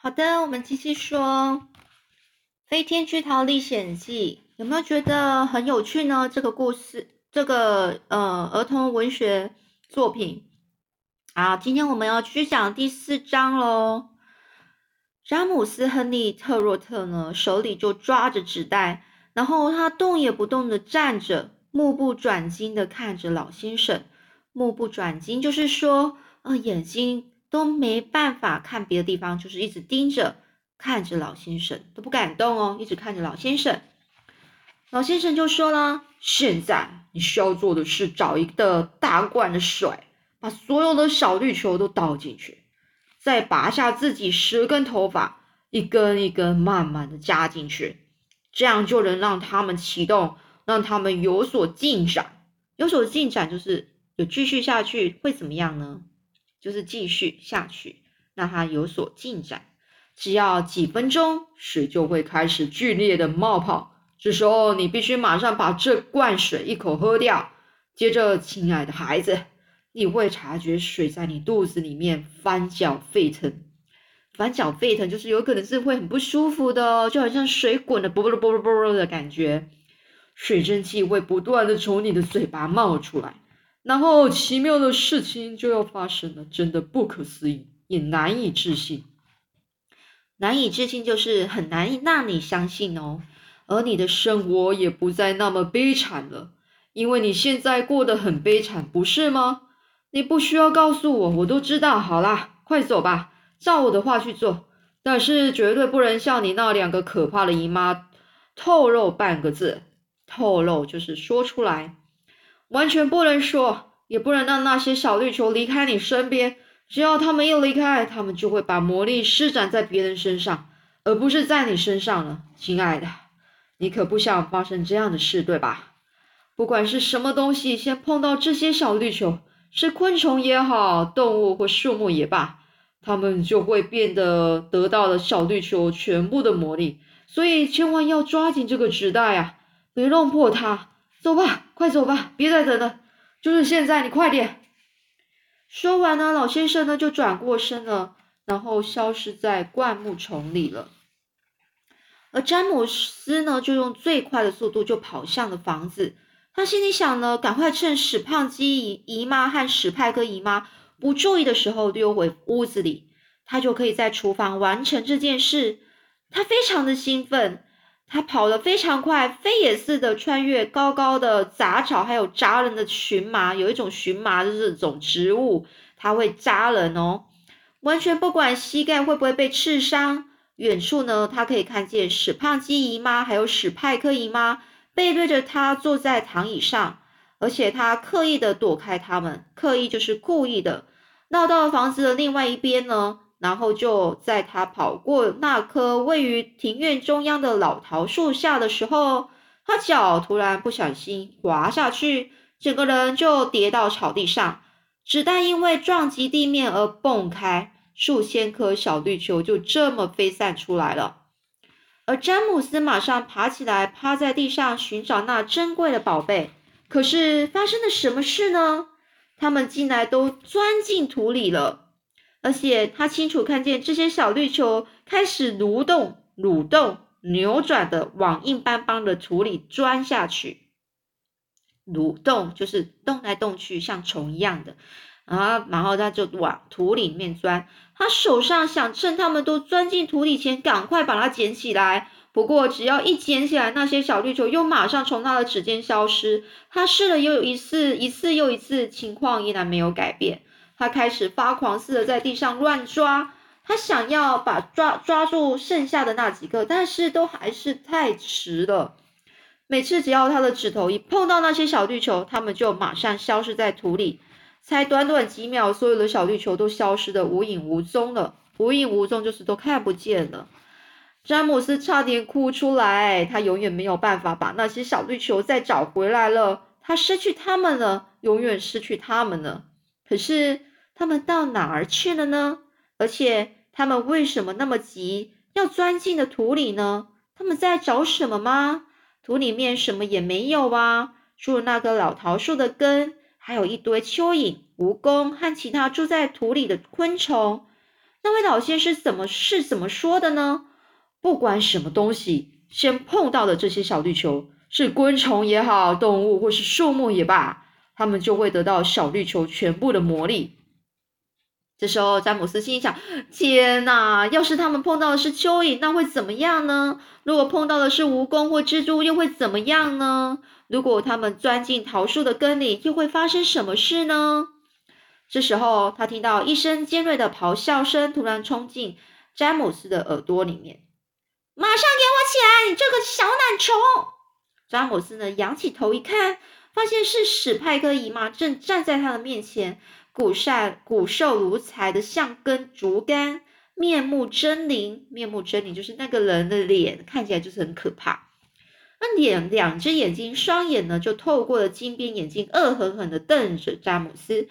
好的，我们继续说《飞天巨桃历险记》，有没有觉得很有趣呢？这个故事，这个呃儿童文学作品。好，今天我们要继续讲第四章喽。詹姆斯·亨利·特洛特呢，手里就抓着纸袋，然后他动也不动的站着，目不转睛的看着老先生。目不转睛就是说，呃，眼睛都没办法看别的地方，就是一直盯着看着老先生，都不敢动哦，一直看着老先生。老先生就说了：“现在你需要做的是找一个大罐的水，把所有的小绿球都倒进去。”再拔下自己十根头发，一根一根慢慢的加进去，这样就能让他们启动，让他们有所进展。有所进展就是有继续下去会怎么样呢？就是继续下去，让它有所进展。只要几分钟，水就会开始剧烈的冒泡。这时候你必须马上把这罐水一口喝掉。接着，亲爱的孩子。你会察觉水在你肚子里面翻搅沸腾，翻搅沸腾就是有可能是会很不舒服的，就好像水滚的啵啵啵啵啵的感觉。水蒸气会不断的从你的嘴巴冒出来，然后奇妙的事情就要发生了，真的不可思议，也难以置信。难以置信就是很难以让你相信哦，而你的生活也不再那么悲惨了，因为你现在过得很悲惨，不是吗？你不需要告诉我，我都知道。好啦，快走吧，照我的话去做。但是绝对不能向你那两个可怕的姨妈透露半个字。透露就是说出来，完全不能说，也不能让那些小绿球离开你身边。只要他们一离开，他们就会把魔力施展在别人身上，而不是在你身上了。亲爱的，你可不想发生这样的事，对吧？不管是什么东西，先碰到这些小绿球。是昆虫也好，动物或树木也罢，它们就会变得得到了小绿球全部的魔力，所以千万要抓紧这个纸袋啊，别弄破它。走吧，快走吧，别再等了，就是现在，你快点。说完呢，老先生呢就转过身了，然后消失在灌木丛里了。而詹姆斯呢，就用最快的速度就跑向了房子。他心里想呢，赶快趁史胖基姨姨妈和史派克姨妈不注意的时候溜回屋子里，他就可以在厨房完成这件事。他非常的兴奋，他跑得非常快，飞也似的穿越高高的杂草，还有扎人的荨麻。有一种荨麻的这种植物，它会扎人哦，完全不管膝盖会不会被刺伤。远处呢，他可以看见史胖基姨妈还有史派克姨妈。背对着他坐在躺椅上，而且他刻意的躲开他们，刻意就是故意的，闹到了房子的另外一边呢。然后就在他跑过那棵位于庭院中央的老桃树下的时候，他脚突然不小心滑下去，整个人就跌到草地上，子弹因为撞击地面而蹦开，数千颗小绿球就这么飞散出来了。而詹姆斯马上爬起来，趴在地上寻找那珍贵的宝贝。可是发生了什么事呢？他们竟然都钻进土里了，而且他清楚看见这些小绿球开始蠕动、蠕动、扭转的往硬邦邦的土里钻下去。蠕动就是动来动去，像虫一样的。啊，然后他就往土里面钻。他手上想趁他们都钻进土里前，赶快把它捡起来。不过，只要一捡起来，那些小绿球又马上从他的指尖消失。他试了又一次，一次又一次，情况依然没有改变。他开始发狂似的在地上乱抓。他想要把抓抓住剩下的那几个，但是都还是太迟了。每次只要他的指头一碰到那些小绿球，它们就马上消失在土里。才短短几秒，所有的小绿球都消失的无影无踪了。无影无踪就是都看不见了。詹姆斯差点哭出来，他永远没有办法把那些小绿球再找回来了。他失去他们了，永远失去他们了。可是他们到哪儿去了呢？而且他们为什么那么急要钻进的土里呢？他们在找什么吗？土里面什么也没有啊，除了那个老桃树的根。还有一堆蚯蚓、蜈蚣和其他住在土里的昆虫。那那位老先生怎么是怎么说的呢？不管什么东西，先碰到的这些小绿球，是昆虫也好，动物或是树木也罢，他们就会得到小绿球全部的魔力。这时候，詹姆斯心想：“天哪！要是他们碰到的是蚯蚓，那会怎么样呢？如果碰到的是蜈蚣或蜘蛛，又会怎么样呢？如果他们钻进桃树的根里，又会发生什么事呢？”这时候，他听到一声尖锐的咆哮声突然冲进詹姆斯的耳朵里面：“马上给我起来，你这个小懒虫！”詹姆斯呢，仰起头一看，发现是史派克姨妈正站在他的面前。骨善骨瘦如柴的像根竹竿，面目狰狞。面目狰狞就是那个人的脸看起来就是很可怕。那脸两只眼睛，双眼呢就透过了金边眼镜，恶狠狠的瞪着詹姆斯。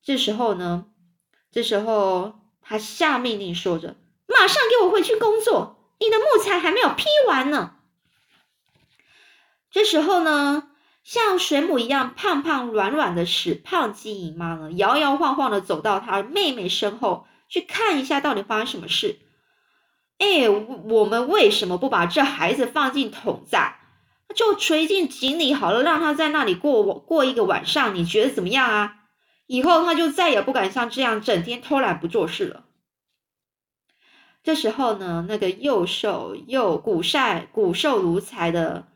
这时候呢，这时候他下命令说着：“马上给我回去工作，你的木材还没有劈完呢。”这时候呢。像水母一样胖胖软软的史胖鸡姨妈呢，摇摇晃晃的走到她妹妹身后，去看一下到底发生什么事。哎，我们为什么不把这孩子放进桶子，就垂进井里好了，让他在那里过过一个晚上？你觉得怎么样啊？以后他就再也不敢像这样整天偷懒不做事了。这时候呢，那个又瘦又骨瘦骨瘦如柴的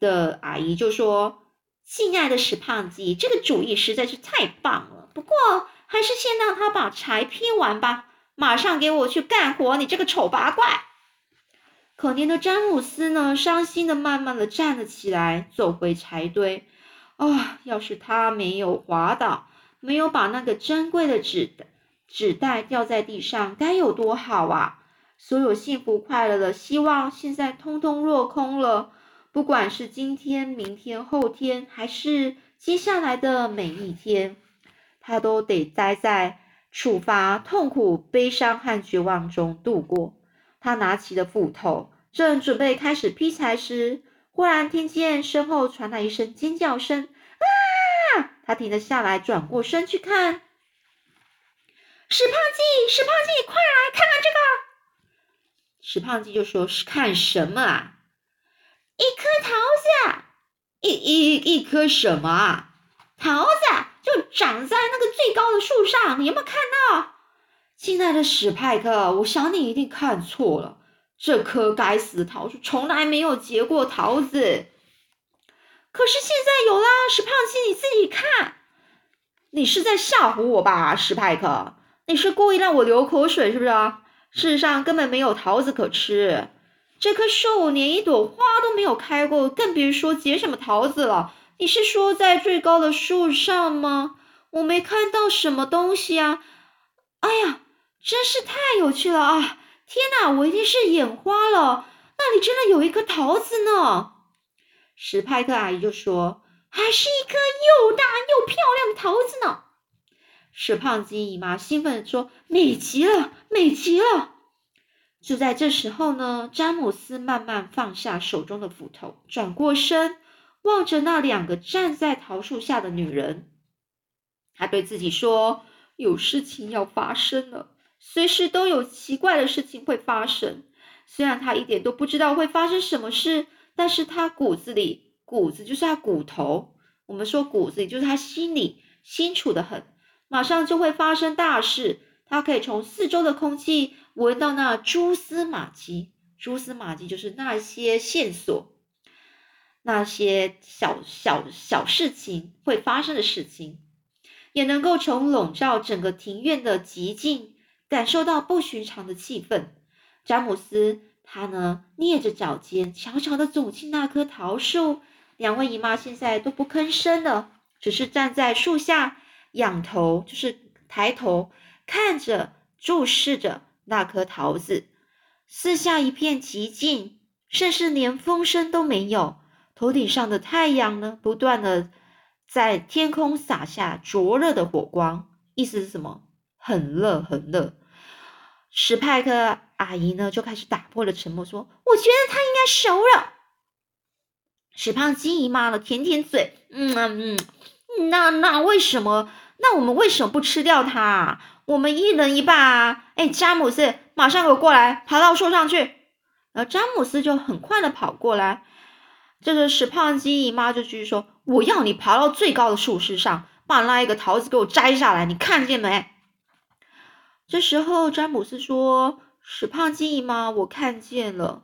的阿姨就说。亲爱的史胖子，这个主意实在是太棒了。不过，还是先让他把柴劈完吧。马上给我去干活，你这个丑八怪！可怜的詹姆斯呢，伤心的慢慢的站了起来，走回柴堆。啊，要是他没有滑倒，没有把那个珍贵的纸纸袋掉在地上，该有多好啊！所有幸福快乐的希望，现在通通落空了。不管是今天、明天、后天，还是接下来的每一天，他都得待在处罚、痛苦、悲伤和绝望中度过。他拿起了斧头，正准备开始劈柴时，忽然听见身后传来一声尖叫声：“啊！”他停了下来，转过身去看。史胖记，史胖记，快来看看这个！史胖记就说：“是看什么啊？”一颗桃子，一一一颗什么啊？桃子就长在那个最高的树上，你有没有看到？亲爱的史派克，我想你一定看错了，这棵该死的桃树从来没有结过桃子。可是现在有啦，史胖七，你自己看，你是在吓唬我吧，史派克？你是故意让我流口水是不是？世上根本没有桃子可吃。这棵树连一朵花都没有开过，更别说结什么桃子了。你是说在最高的树上吗？我没看到什么东西啊！哎呀，真是太有趣了啊！天哪，我一定是眼花了。那里真的有一颗桃子呢。史派克阿姨就说：“还是一颗又大又漂亮的桃子呢。”史胖金姨妈兴奋地说：“美极了，美极了！”就在这时候呢，詹姆斯慢慢放下手中的斧头，转过身，望着那两个站在桃树下的女人。他对自己说：“有事情要发生了，随时都有奇怪的事情会发生。虽然他一点都不知道会发生什么事，但是他骨子里，骨子就是他骨头。我们说骨子里就是他心里清楚的很，马上就会发生大事。他可以从四周的空气。”闻到那蛛丝马迹，蛛丝马迹就是那些线索，那些小小小事情会发生的事情，也能够从笼罩整个庭院的寂静感受到不寻常的气氛。詹姆斯他呢，蹑着脚尖，悄悄地走进那棵桃树。两位姨妈现在都不吭声了，只是站在树下，仰头，就是抬头看着，注视着。那颗桃子，四下一片寂静，甚至连风声都没有。头顶上的太阳呢，不断的在天空洒下灼热的火光，意思是什么？很热，很热。史派克阿姨呢，就开始打破了沉默，说：“我觉得它应该熟了。”史胖金姨妈呢，舔舔嘴，嗯嗯，那那为什么？那我们为什么不吃掉它？我们一人一半啊！哎，詹姆斯，马上给我过来，爬到树上去。然后詹姆斯就很快的跑过来。这个史胖鸡姨妈就继续说：“我要你爬到最高的树枝上，把那一个桃子给我摘下来，你看见没？”这时候詹姆斯说：“史胖鸡姨妈，我看见了。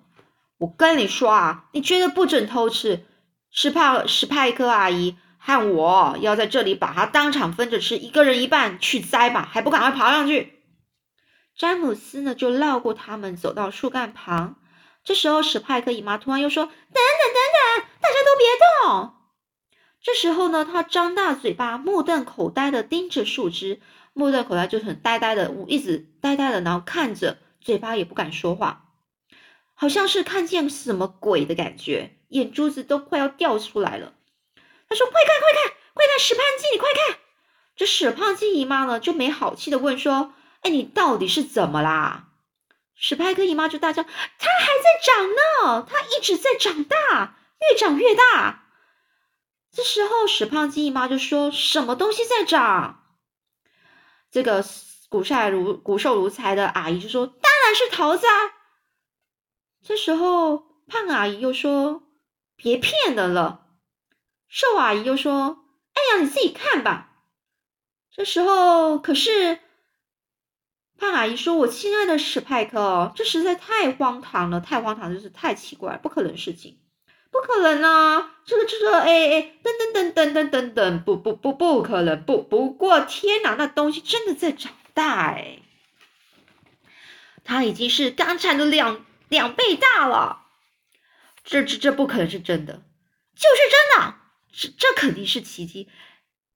我跟你说啊，你绝对不准偷吃。史帕史派克阿姨。”看我要在这里把它当场分着吃，一个人一半去摘吧，还不赶快爬上去？詹姆斯呢，就绕过他们，走到树干旁。这时候，史派克姨妈突然又说：“等等等等，大家都别动！”这时候呢，他张大嘴巴，目瞪口呆的盯着树枝，目瞪口呆就很呆呆的，一直呆呆的，然后看着，嘴巴也不敢说话，好像是看见什么鬼的感觉，眼珠子都快要掉出来了。他说：“快看，快看，快看！史胖鸡，你快看！”这史胖鸡姨妈呢，就没好气的问说：“哎，你到底是怎么啦？”史派克姨妈就大叫：“它还在长呢，它一直在长大，越长越大。”这时候，史胖鸡姨妈就说：“什么东西在长？”这个骨瘦如骨瘦如柴的阿姨就说：“当然是桃子啊！”这时候，胖阿姨又说：“别骗人了。”瘦阿姨又说：“哎呀，你自己看吧。”这时候，可是胖阿姨说：“我亲爱的史派克，这实在太荒唐了，太荒唐，就是太奇怪，不可能事情，不可能啊！这个这个，哎哎，等等等等等等等，不不不，不可能，不不过，天哪，那东西真的在长大哎，它已经是刚才的两两倍大了，这这这不可能是真的，就是真的。”这这肯定是奇迹，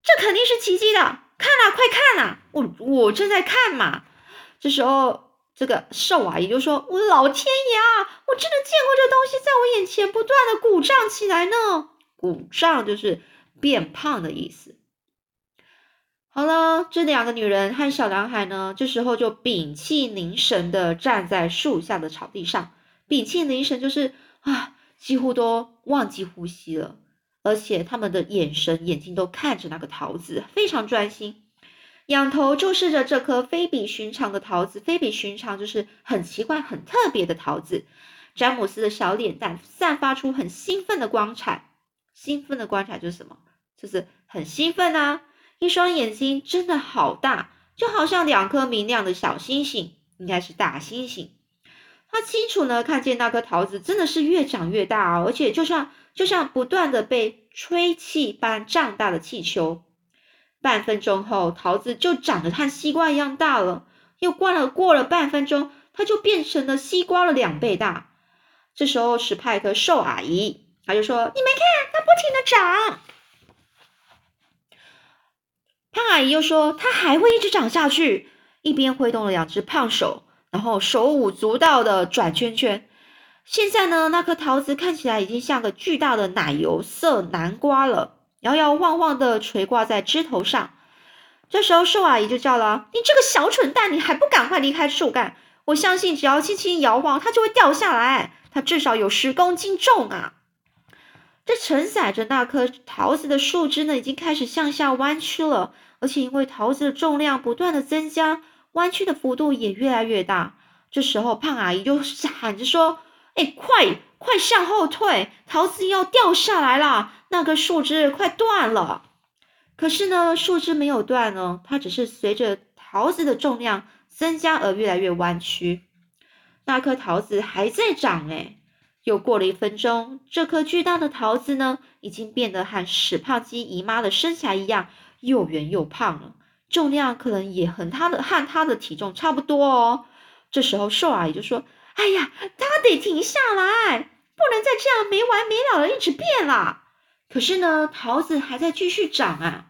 这肯定是奇迹的！看啊，快看啊！我我正在看嘛。这时候，这个瘦阿姨就说：“我的老天爷啊！我真的见过这东西在我眼前不断的鼓胀起来呢。鼓胀就是变胖的意思。”好了，这两个女人和小男孩呢，这时候就屏气凝神的站在树下的草地上，屏气凝神就是啊，几乎都忘记呼吸了。而且他们的眼神、眼睛都看着那个桃子，非常专心，仰头注视着这颗非比寻常的桃子。非比寻常就是很奇怪、很特别的桃子。詹姆斯的小脸蛋散发出很兴奋的光彩，兴奋的光彩就是什么？就是很兴奋啊！一双眼睛真的好大，就好像两颗明亮的小星星，应该是大星星。他清楚呢看见那颗桃子真的是越长越大，而且就像。就像不断的被吹气般胀大的气球，半分钟后，桃子就长得和西瓜一样大了。又过了过了半分钟，它就变成了西瓜的两倍大。这时候，史派克瘦阿姨，她就说：“你们看，它不停的长。”胖阿姨又说：“它还会一直长下去。”一边挥动了两只胖手，然后手舞足蹈的转圈圈。现在呢，那颗桃子看起来已经像个巨大的奶油色南瓜了，摇摇晃晃的垂挂在枝头上。这时候，瘦阿姨就叫了：“你这个小蠢蛋，你还不赶快离开树干！我相信，只要轻轻摇晃，它就会掉下来。它至少有十公斤重啊！”这承载着那颗桃子的树枝呢，已经开始向下弯曲了，而且因为桃子的重量不断的增加，弯曲的幅度也越来越大。这时候，胖阿姨就喊着说。哎，快快向后退！桃子要掉下来了，那个树枝快断了。可是呢，树枝没有断呢，它只是随着桃子的重量增加而越来越弯曲。那颗桃子还在长哎。又过了一分钟，这颗巨大的桃子呢，已经变得和史胖鸡姨妈的身材一样，又圆又胖了，重量可能也和它的和它的体重差不多哦。这时候，瘦阿姨就说。哎呀，他得停下来，不能再这样没完没了的一直变了。可是呢，桃子还在继续长啊。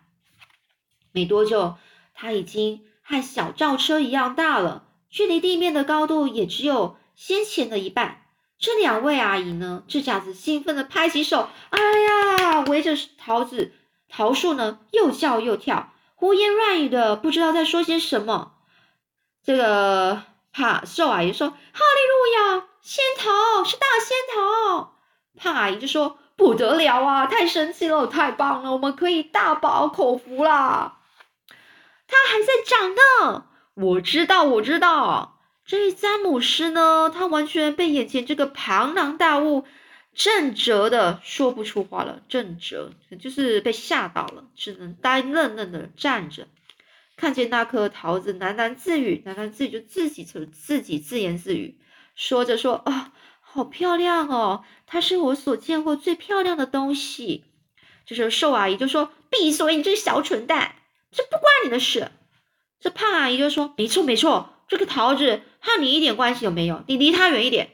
没多久，它已经和小轿车一样大了，距离地面的高度也只有先前的一半。这两位阿姨呢，这下子兴奋的拍起手，哎呀，围着桃子桃树呢，又叫又跳，胡言乱语的，不知道在说些什么。这个。哈瘦阿姨说：“哈利路亚，仙桃是大仙桃。”胖阿姨就说：“不得了啊，太神奇了，太棒了，我们可以大饱口福啦！”它还在长呢，我知道，我知道。这一詹姆斯呢，他完全被眼前这个庞然大物震折的说不出话了，震折就是被吓到了，只能呆愣愣的站着。看见那颗桃子，喃喃自语，喃喃自语，就自己自自己自言自语，说着说啊，好漂亮哦，它是我所见过最漂亮的东西。这时候瘦阿姨就说：“闭嘴，你这个小蠢蛋，这不关你的事。”这胖阿姨就说：“没错没错，这个桃子和你一点关系都没有，你离它远一点。”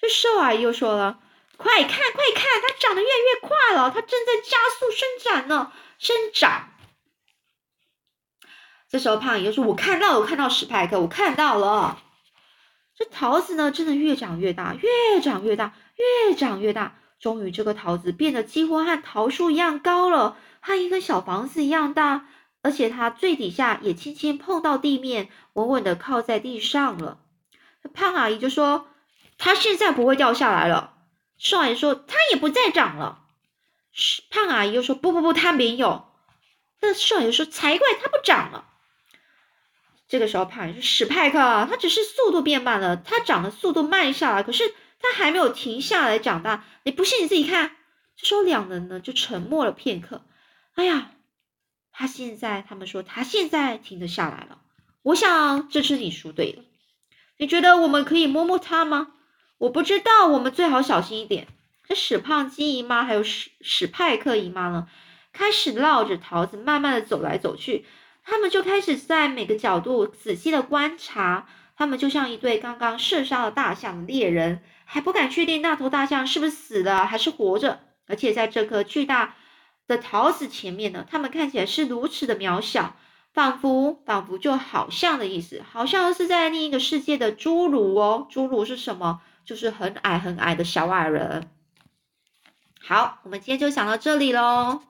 这瘦阿姨又说了：“快看快看，它长得越来越快了，它正在加速生长呢，生长。”这时候胖姨就说：“我看到，我看到史派克，我看到了。这桃子呢，真的越长越大，越长越大，越长越大。终于，这个桃子变得几乎和桃树一样高了，和一个小房子一样大，而且它最底下也轻轻碰到地面，稳稳的靠在地上了。胖阿姨就说：‘它现在不会掉下来了。’瘦阿姨说：‘它也不再长了。’胖阿姨又说：‘不不不，它没有。’那瘦阿姨说：‘才怪，它不长了。’这个时候，胖是史派克啊，他只是速度变慢了，他长的速度慢下来，可是他还没有停下来长大。你不信你自己看。这时候，两人呢就沉默了片刻。哎呀，他现在，他们说他现在停得下来了。我想这次你输对了。你觉得我们可以摸摸他吗？我不知道，我们最好小心一点。这史胖鸡姨妈还有史史派克姨妈呢，开始绕着桃子慢慢的走来走去。他们就开始在每个角度仔细的观察，他们就像一对刚刚射杀了大象的猎人，还不敢确定那头大象是不是死了还是活着。而且在这颗巨大的桃子前面呢，他们看起来是如此的渺小，仿佛仿佛就好像的意思，好像是在另一个世界的侏儒哦。侏儒是什么？就是很矮很矮的小矮人。好，我们今天就讲到这里喽。